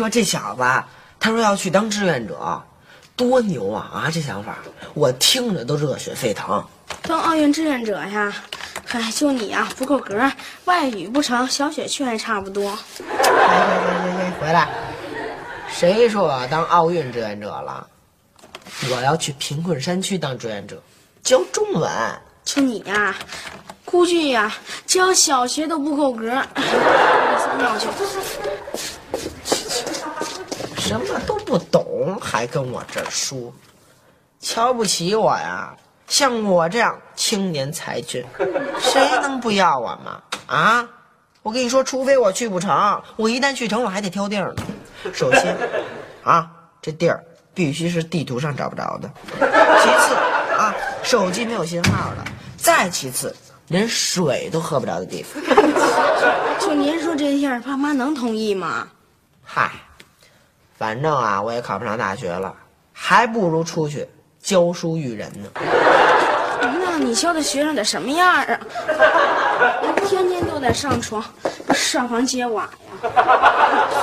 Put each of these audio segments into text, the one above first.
说，这小子他说要去当志愿者，多牛啊！啊，这想法我听着都热血沸腾。当奥运志愿者呀？嗨，就你呀，不够格，外语不成，小雪去还差不多。回来。谁说我要当奥运志愿者了？我要去贫困山区当志愿者，教中文。就你呀，估计呀，教小学都不够格。尿去。什么都不懂，还跟我这儿说，瞧不起我呀？像我这样青年才俊，谁能不要我吗？啊！我跟你说，除非我去不成，我一旦去成，我还得挑地儿呢。首先，啊，这地儿必须是地图上找不着的；其次，啊，手机没有信号的；再其次，连水都喝不着的地方。就您说这样，爸妈能同意吗？嗨，反正啊，我也考不上大学了，还不如出去教书育人呢。那你教的学生得什么样啊？天天都得上床，上房揭瓦呀。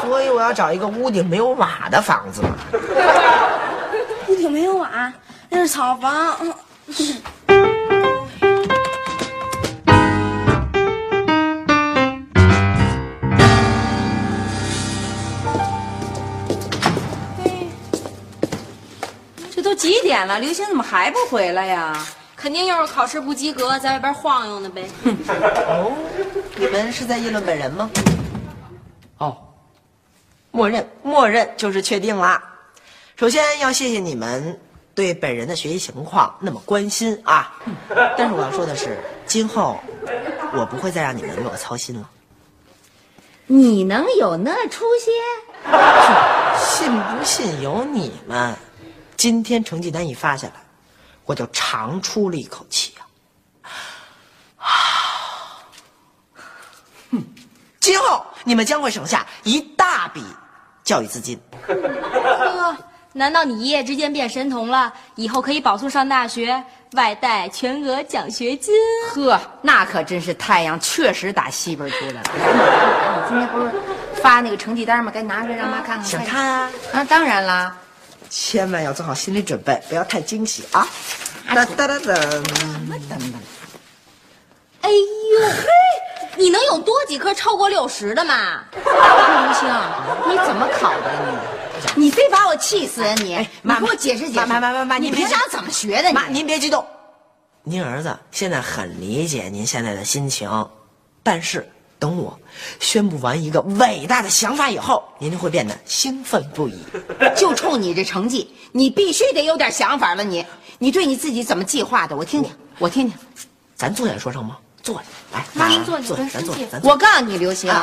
所以我要找一个屋顶没有瓦的房子嘛。屋顶没有瓦，那是草房。几点了？刘星怎么还不回来呀？肯定又是考试不及格，在外边晃悠呢呗。哦，你们是在议论本人吗？哦，默认，默认就是确定啦。首先要谢谢你们对本人的学习情况那么关心啊。但是我要说的是，今后我不会再让你们为我操心了。你能有那出息？信不信由你们。今天成绩单一发下来，我就长出了一口气呀、啊！哼，今后你们将会省下一大笔教育资金。呵，难道你一夜之间变神童了？以后可以保送上大学，外带全额奖学金？呵，那可真是太阳确实打西边出来了。你今天不是发那个成绩单吗？该拿出来让妈看看。想看啊？啊，当然啦。千万要做好心理准备，不要太惊喜啊！哒哒哒哒，等等，哎呦嘿，你能有多几科超过六十的吗？刘星，你怎么考的你？你非把我气死啊你！你妈给我解释解释。妈妈妈妈，你平常怎么学的？妈，您别激动。您儿子现在很理解您现在的心情，但是等我宣布完一个伟大的想法以后，您就会变得兴奋不已。就冲你这成绩，你必须得有点想法了你。你对你自己怎么计划的？我听听，我听听。咱坐下说成吗？坐下，来，妈您坐坐，你跟咱坐咱坐。我告诉你，刘星，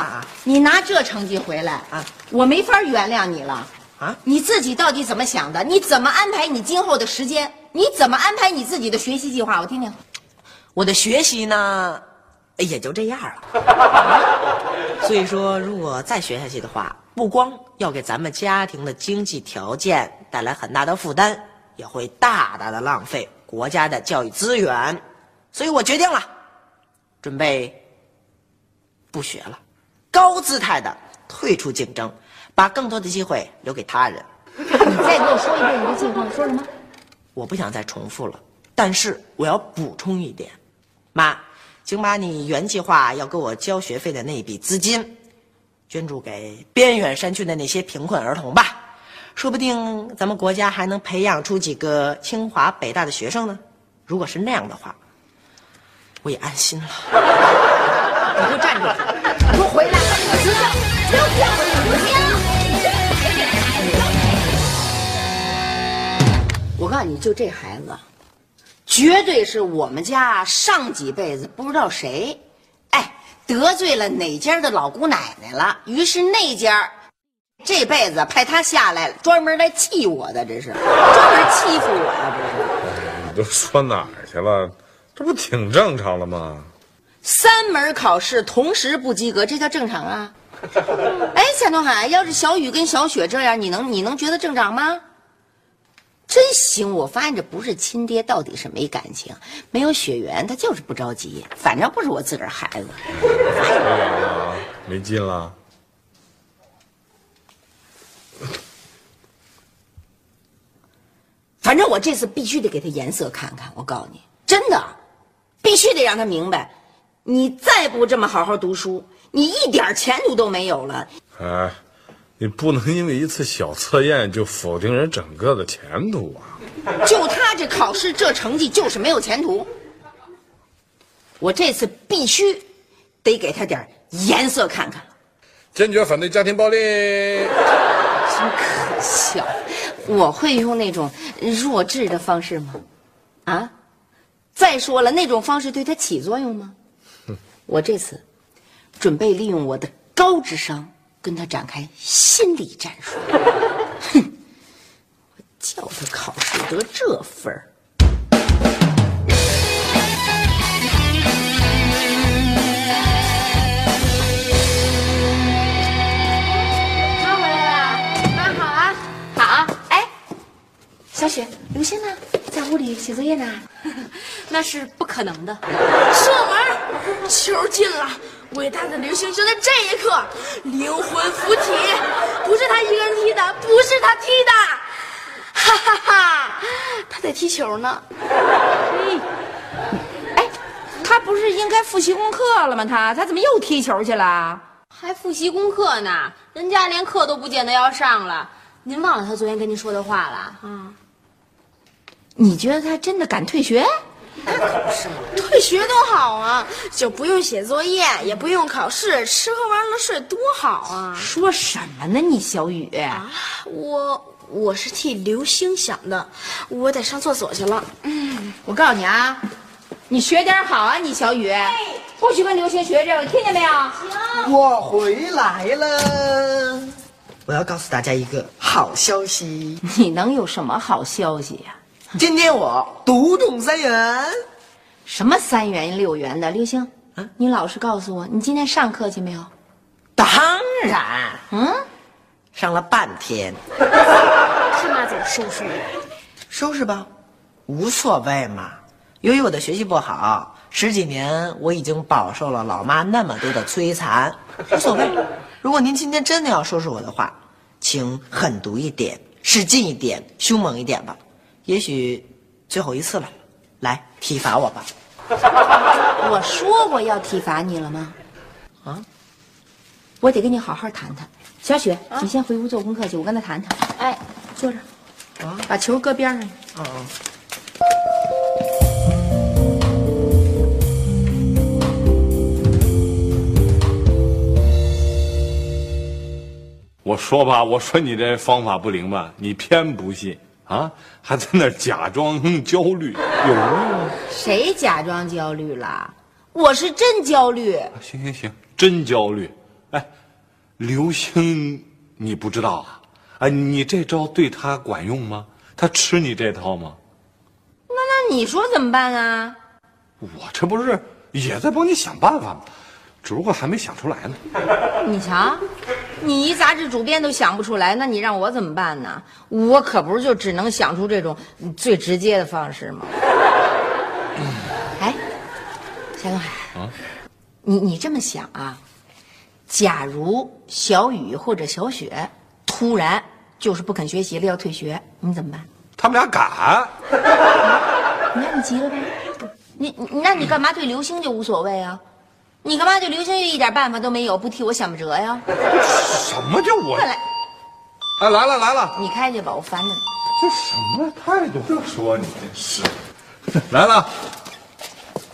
你拿这成绩回来啊，我没法原谅你了啊你自己到底怎么想的？你怎么安排你今后的时间？你怎么安排你自己的学习计划？我听听。我的学习呢，也就这样了。所以说，如果再学下去的话，不光要给咱们家庭的经济条件带来很大的负担，也会大大的浪费国家的教育资源。所以我决定了，准备不学了，高姿态的退出竞争，把更多的机会留给他人。你再给我说一遍你的计划，说什么？我不想再重复了，但是我要补充一点，妈，请把你原计划要给我交学费的那笔资金，捐助给边远山区的那些贫困儿童吧，说不定咱们国家还能培养出几个清华北大的学生呢。如果是那样的话，我也安心了。你给我站住！你给我回来！我告诉你，就这孩子，绝对是我们家上几辈子不知道谁，哎，得罪了哪家的老姑奶奶了，于是那家这辈子派他下来专门来气我的，这是专门欺负我呀，这是。你都说哪儿去了？这不挺正常的吗？三门考试同时不及格，这叫正常啊？哎，钱东海，要是小雨跟小雪这样，你能你能觉得正常吗？真行！我发现这不是亲爹，到底是没感情，没有血缘，他就是不着急。反正不是我自个儿孩子。没劲了。反正我这次必须得给他颜色看看。我告诉你，真的，必须得让他明白，你再不这么好好读书，你一点前途都没有了。哎，你不能因为一次小测验就否定人整个的前途啊！就他这考试这成绩，就是没有前途。我这次必须得给他点颜色看看。坚决反对家庭暴力。真可笑！我会用那种弱智的方式吗？啊！再说了，那种方式对他起作用吗？我这次准备利用我的高智商跟他展开心理战术。哼！我叫他考试得这分儿。妈回来了，妈好啊。好，哎，小雪、刘星呢？在屋里写作业呢。那是不可能的。射门，球进了！伟大的刘星就在这一刻灵魂附体，不是他一个人踢的，不是他踢的，哈哈哈！他在踢球呢。哎，他不是应该复习功课了吗？他他怎么又踢球去了？还复习功课呢，人家连课都不见得要上了。您忘了他昨天跟您说的话了？啊，你觉得他真的敢退学？退学多好啊，就不用写作业，也不用考试，吃喝玩乐睡，多好啊！说什么呢，你小雨？我我是替刘星想的，我得上厕所去了。嗯我告诉你啊，你学点好啊，你小雨，不许跟刘星学这个，听见没有？行我回来了，我要告诉大家一个好消息，你能有什么好消息呀、今天我独中三元。什么三元六元的？刘星，啊你老实告诉我，你今天上课去没有？当然，嗯，上了半天，看妈怎么收拾你。收拾吧，无所谓嘛。由于我的学习不好，十几年我已经饱受了老妈那么多的摧残，无所谓。如果您今天真的要收拾我的话，请狠毒一点，使劲一点，凶猛一点吧。也许最后一次了，来体罚我吧。我说过要体罚你了吗？啊，我得跟你好好谈谈。小雪，你先回屋做功课去，我跟他谈谈。哎，坐着，啊把球搁边上。嗯嗯。我说吧，我说你这方法不灵吧，你偏不信啊，还在那假装焦虑，有用吗？谁假装焦虑了？我是真焦虑。行行行，真焦虑。哎，刘星，你不知道啊？哎，你这招对他管用吗？他吃你这套吗？那那你说怎么办啊？我这不是也在帮你想办法吗？只不过还没想出来呢。你瞧，你一杂志主编都想不出来，那你让我怎么办呢？我可不是就只能想出这种最直接的方式吗？哎，夏东海，啊你你这么想啊？假如小雨或者小雪突然就是不肯学习了，要退学，你怎么办？他们俩敢？你看你急了吧？你你那你干嘛对刘星就无所谓啊？你干嘛对刘星就一点办法都没有，不替我想不辙呀？什么叫我？快来，哎，来了来了，你开去吧，我烦着呢。这什么态度？这说你这是来了。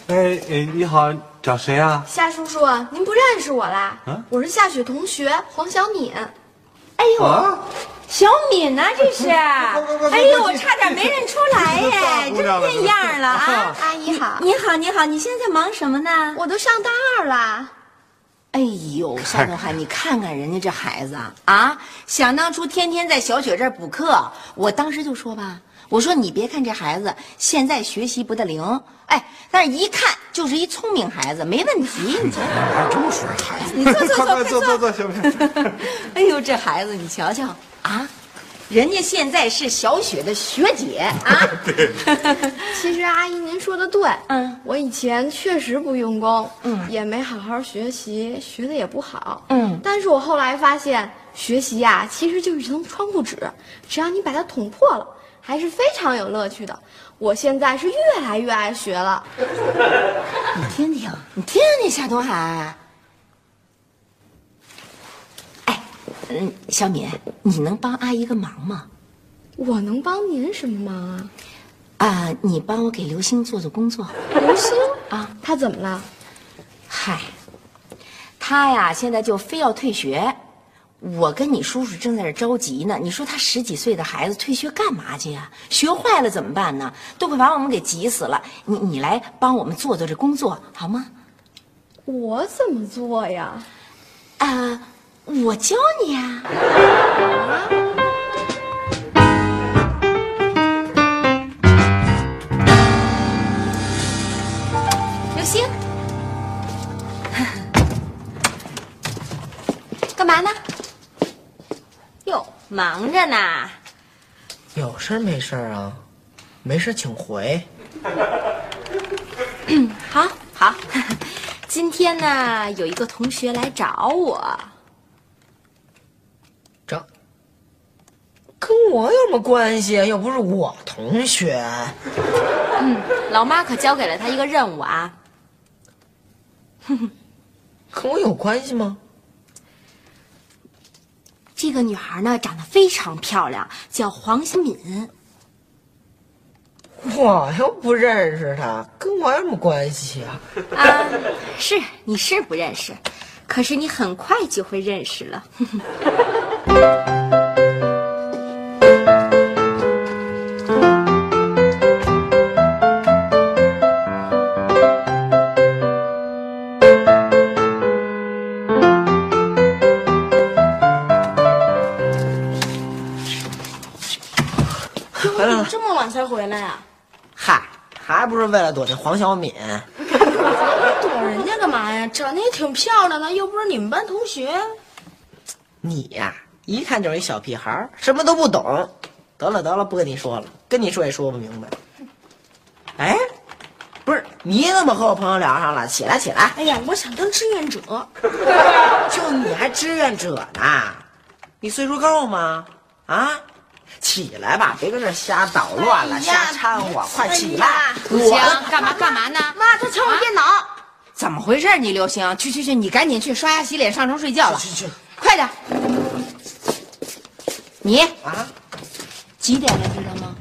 哎哎，你好，找谁啊？夏叔叔，您不认识我啦？啊我是夏雪同学黄小敏。哎呦，啊，小敏呐、这是。哎呦，我差点没认出来耶，姑娘了。变样了啊！阿姨好，你好，你好，你现在忙什么呢？我都上大二了。哎呦，夏东海，你看看人家这孩子啊啊！想当初天天在小雪这儿补课，我当时就说吧，我说你别看这孩子现在学习不得灵，哎，但是一看就是一聪明孩子，没问题。你瞧，还这么说孩子？你坐坐坐，快坐坐坐，行不行？哎呦，这孩子你瞧瞧啊，人家现在是小雪的学姐啊。其实阿姨您说的对，嗯我以前确实不用功，嗯也没好好学习，学的也不好，嗯但是我后来发现，学习呀、其实就是一层窗户纸，只要你把它捅破了，还是非常有乐趣的。我现在是越来越爱学了。你听听，你听听夏东海。哎，嗯，小敏，你能帮阿姨个忙吗？我能帮您什么忙啊？啊，你帮我给刘星做做工作。刘星啊，他怎么了？嗨，他呀，现在就非要退学。我跟你叔叔正在这着急呢。你说他十几岁的孩子退学干嘛去呀？学坏了怎么办呢？都快把我们给急死了。你你来帮我们做做这工作好吗？我怎么做呀？啊，我教你啊。刘星，干嘛呢？哟，忙着呢。有事没事啊？没事请回。好，好。今天呢，有一个同学来找我，这跟我有什么关系啊？又不是我同学。嗯老妈可交给了他一个任务啊。哼 哼跟我有关系吗？这个女孩呢，长得非常漂亮，叫黄新敏。我又不认识她，跟我有什么关系啊？啊，是你是不认识，可是你很快就会认识了。还不是为了躲那黄小敏？躲人家干嘛呀？长得也挺漂亮的，又不是你们班同学。你呀、一看就是一小屁孩儿，什么都不懂。得了得了，不跟你说了，跟你说也说不明白。哎，不是，你怎么和我朋友聊上了？起来起来，哎呀，我想当志愿者。就你还志愿者呢？你岁数够吗？啊，起来吧，别跟这瞎捣乱了，哎瞎掺和，快起来！不行，干嘛干嘛呢？妈，他抢我电脑。怎么回事？你刘星，去去去，你赶紧去刷牙洗脸，上床睡觉了。去去快点！你啊，几点了？知道吗？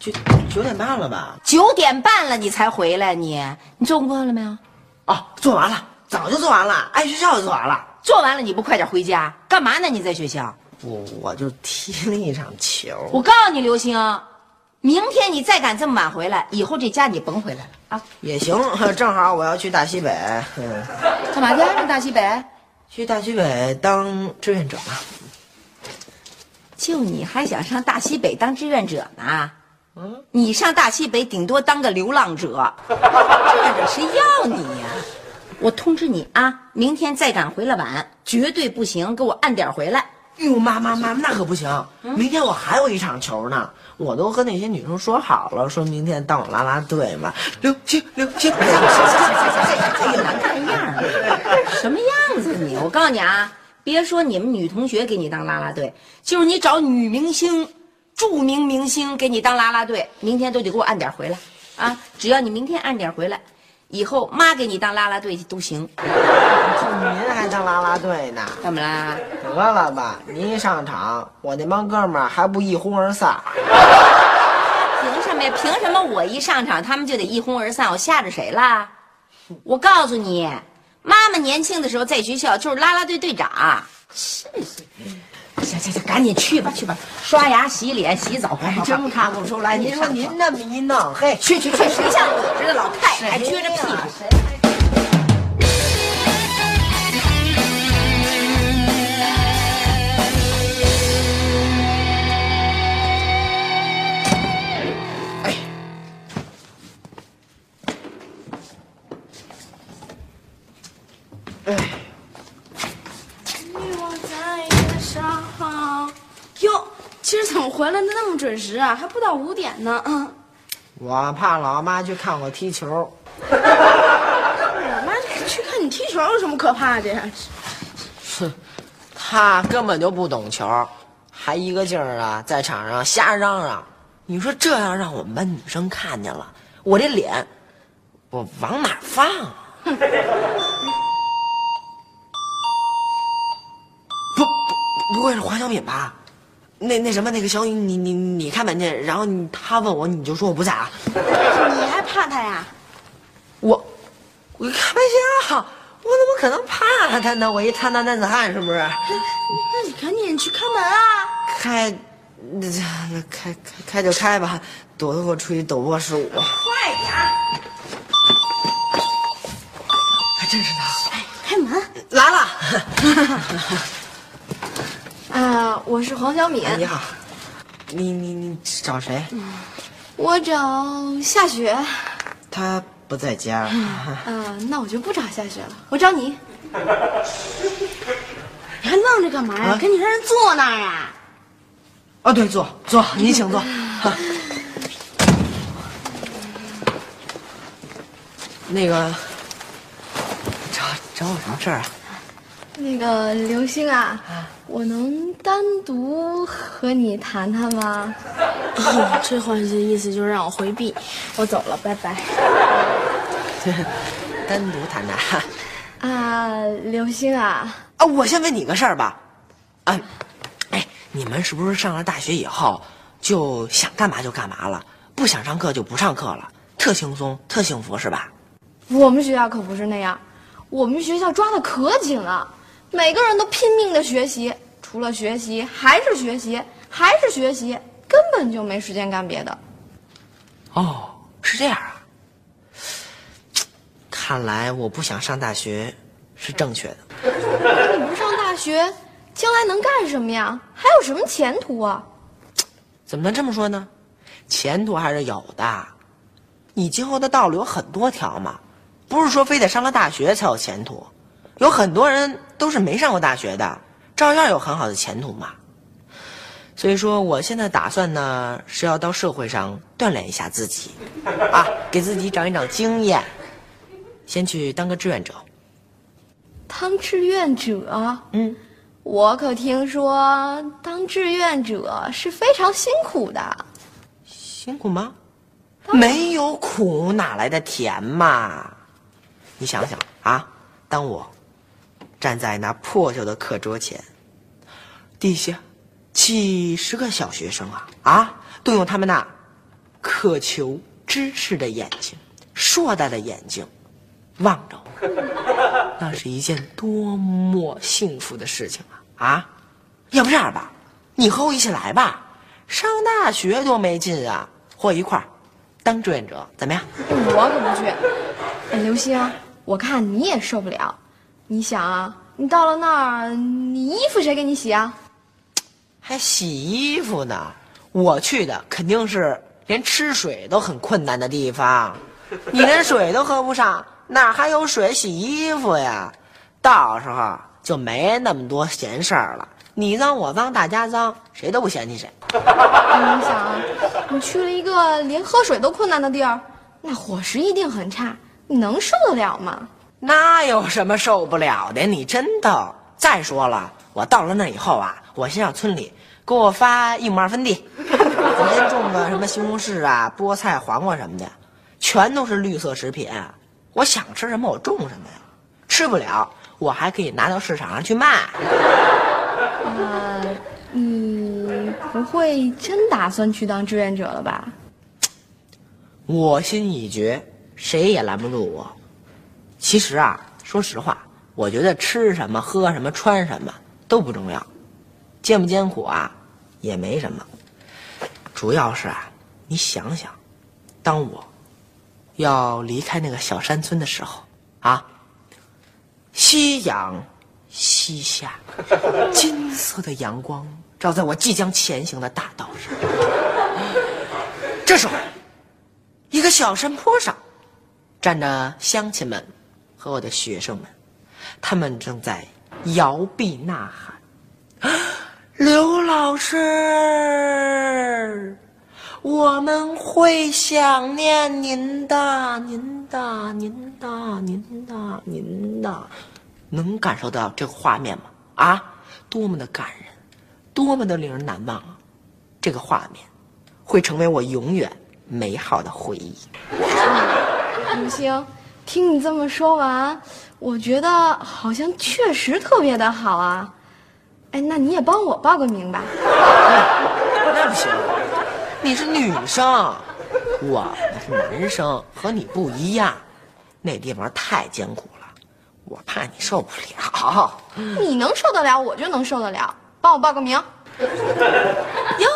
九九点半了吧？九点半了，你才回来。你你做功课了没有？哦，做完了，早就做完了，挨学校就做完了。做完了你不快点回家？干嘛呢？你在学校？我我就踢了一场球。我告诉你，刘星，明天你再敢这么晚回来，以后这家你甭回来了啊！也行，正好我要去大西北，嗯，干嘛去？上大西北？去大西北当志愿者嘛。就你还想上大西北当志愿者呢？嗯，你上大西北顶多当个流浪者，志愿者谁要你呀？我通知你啊，明天再敢回来晚，绝对不行，给我按点回来。哟，妈妈妈，那可不行！明天我还有一场球呢，我都和那些女生说好了，说明天当我啦啦队嘛。刘星，刘星，哎呀，难看样儿，什么样子你？我告诉你啊，别说你们女同学给你当啦啦队，就是你找女明星、著名明星给你当啦啦队，明天都得给我按点回来啊！只要你明天按点回来，以后妈给你当啦啦队都行。就您还当啦啦队呢？怎么啦？得了吧，您一上场，我那帮哥们儿还不一哄而散？凭什么呀？凭什么我一上场他们就得一哄而散？我吓着谁啦？我告诉你，妈妈年轻的时候在学校就是啦啦队队长。行行行，赶紧去吧去吧，刷牙、洗脸、洗澡，快快快真看不出来。您说您那么一弄，嘿，去去去，谁像我似的老太太还撅着屁股？回来的那么准时啊？还不到五点呢。嗯，我怕老妈去看我踢球。我妈去看你踢球有什么可怕的呀？哼，他根本就不懂球，还一个劲儿啊在场上瞎嚷嚷。你说这要让我们班女生看见了，我这脸，我往哪儿放啊？不不不会是黄小敏吧？那那什么那个小雨，你你你开门去，然后他问我，你就说我不在啊。你还怕他呀？我我开玩笑，我怎么可能怕他呢？我一贪婪男子汉是不是？那你赶紧去开门啊！开，那那开开开就开吧，躲得过出去，躲不过是我。快点儿！还真是他，哎，开门！来了。啊，我是黄小敏，你好，你你你找谁？我找夏雪。她不在家。啊，那我就不找夏雪了，我找你。你还愣着干嘛呀？啊赶紧让人坐那儿啊！啊，对，坐坐，你请坐。哈那个，找找我什么事儿啊？那个刘星啊，我能单独和你谈谈吗？哦，这话的意思就是让我回避，我走了，拜拜。单独谈谈。啊，刘星啊，啊，我先问你个事儿吧。啊，哎，你们是不是上了大学以后就想干嘛就干嘛了，不想上课就不上课了，特轻松，特幸福是吧？我们学校可不是那样，我们学校抓的可紧了，每个人都拼命的学习，除了学习还是学习，还是学习，根本就没时间干别的。哦，是这样啊。看来我不想上大学是正确的。你不上大学，将来能干什么呀？还有什么前途啊？怎么能这么说呢？前途还是有的。你今后的道路有很多条嘛，不是说非得上了大学才有前途。有很多人都是没上过大学的，照样有很好的前途嘛。所以说，我现在打算呢是要到社会上锻炼一下自己，啊，给自己长一长经验，先去当个志愿者。当志愿者，嗯，我可听说当志愿者是非常辛苦的。辛苦吗？没有苦哪来的甜嘛？你想想啊，当我站在那破旧的课桌前，底下几十个小学生啊啊，都用他们那渴求知识的眼睛、硕大的眼睛望着我，那是一件多么幸福的事情啊！啊，要不这样吧，你和我一起来吧，上大学多没劲啊！和我一块儿当志愿者怎么样？我可不去。哎，刘星，我看你也受不了。你想啊，你到了那儿，你衣服谁给你洗啊？还洗衣服呢？我去的肯定是连吃水都很困难的地方，你连水都喝不上，哪还有水洗衣服呀？到时候就没那么多闲事儿了。你脏我脏大家脏，谁都不嫌弃谁。哎你想啊，你去了一个连喝水都困难的地儿，那伙食一定很差，你能受得了吗？那有什么受不了的？你真逗。再说了，我到了那以后啊，我先让村里给我发一亩二分地，我先种个什么西红柿啊、菠菜、黄瓜什么的，全都是绿色食品。我想吃什么我种什么呀，吃不了我还可以拿到市场上去卖。呃，你不会真打算去当志愿者了吧？我心已决，谁也拦不住我。其实啊，说实话，我觉得吃什么、喝什么、穿什么都不重要，艰不艰苦啊，也没什么。主要是啊，你想想，当我要离开那个小山村的时候啊，夕阳西下，金色的阳光照在我即将前行的大道上。这时候，一个小山坡上，站着乡亲们和我的学生们，他们正在摇臂呐喊。刘老师，我们会想念您的，您的，您的，您的，您的，能感受到这个画面吗？啊，多么的感人，多么的令人难忘啊！这个画面会成为我永远美好的回忆。明星，听你这么说完，我觉得好像确实特别的好啊。哎，那你也帮我报个名吧。那不行，你是女生，我是男生，和你不一样。那地方太艰苦了，我怕你受不了。你能受得了，我就能受得了。帮我报个名。哟，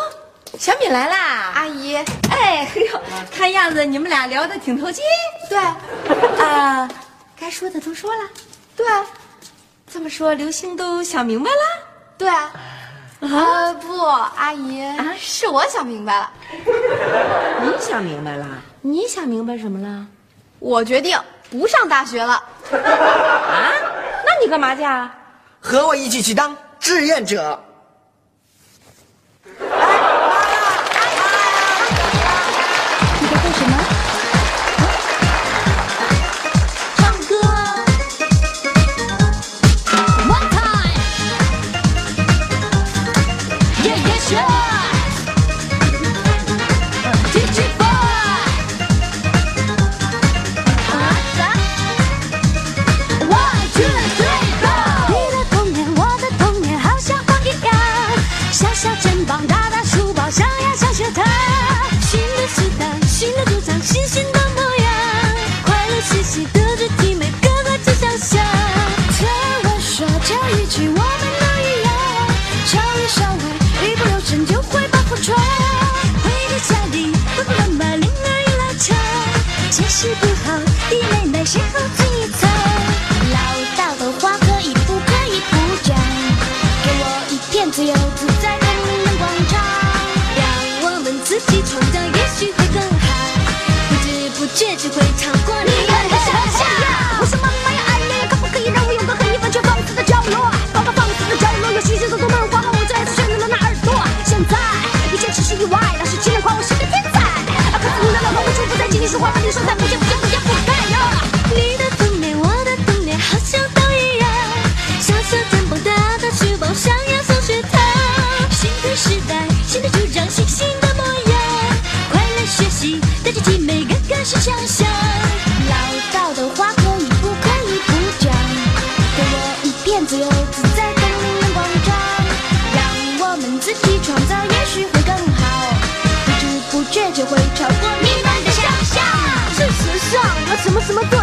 小敏来啦！阿姨，哎嘿呦，看样子你们俩聊得挺投机。对，啊，该说的都说了。对，这么说，刘星都想明白了。对，啊。啊，不，阿姨啊，是我想明白了。你想明白了？你想明白什么了？我决定不上大学了。啊？那你干嘛去啊？和我一起去当志愿者。解什么什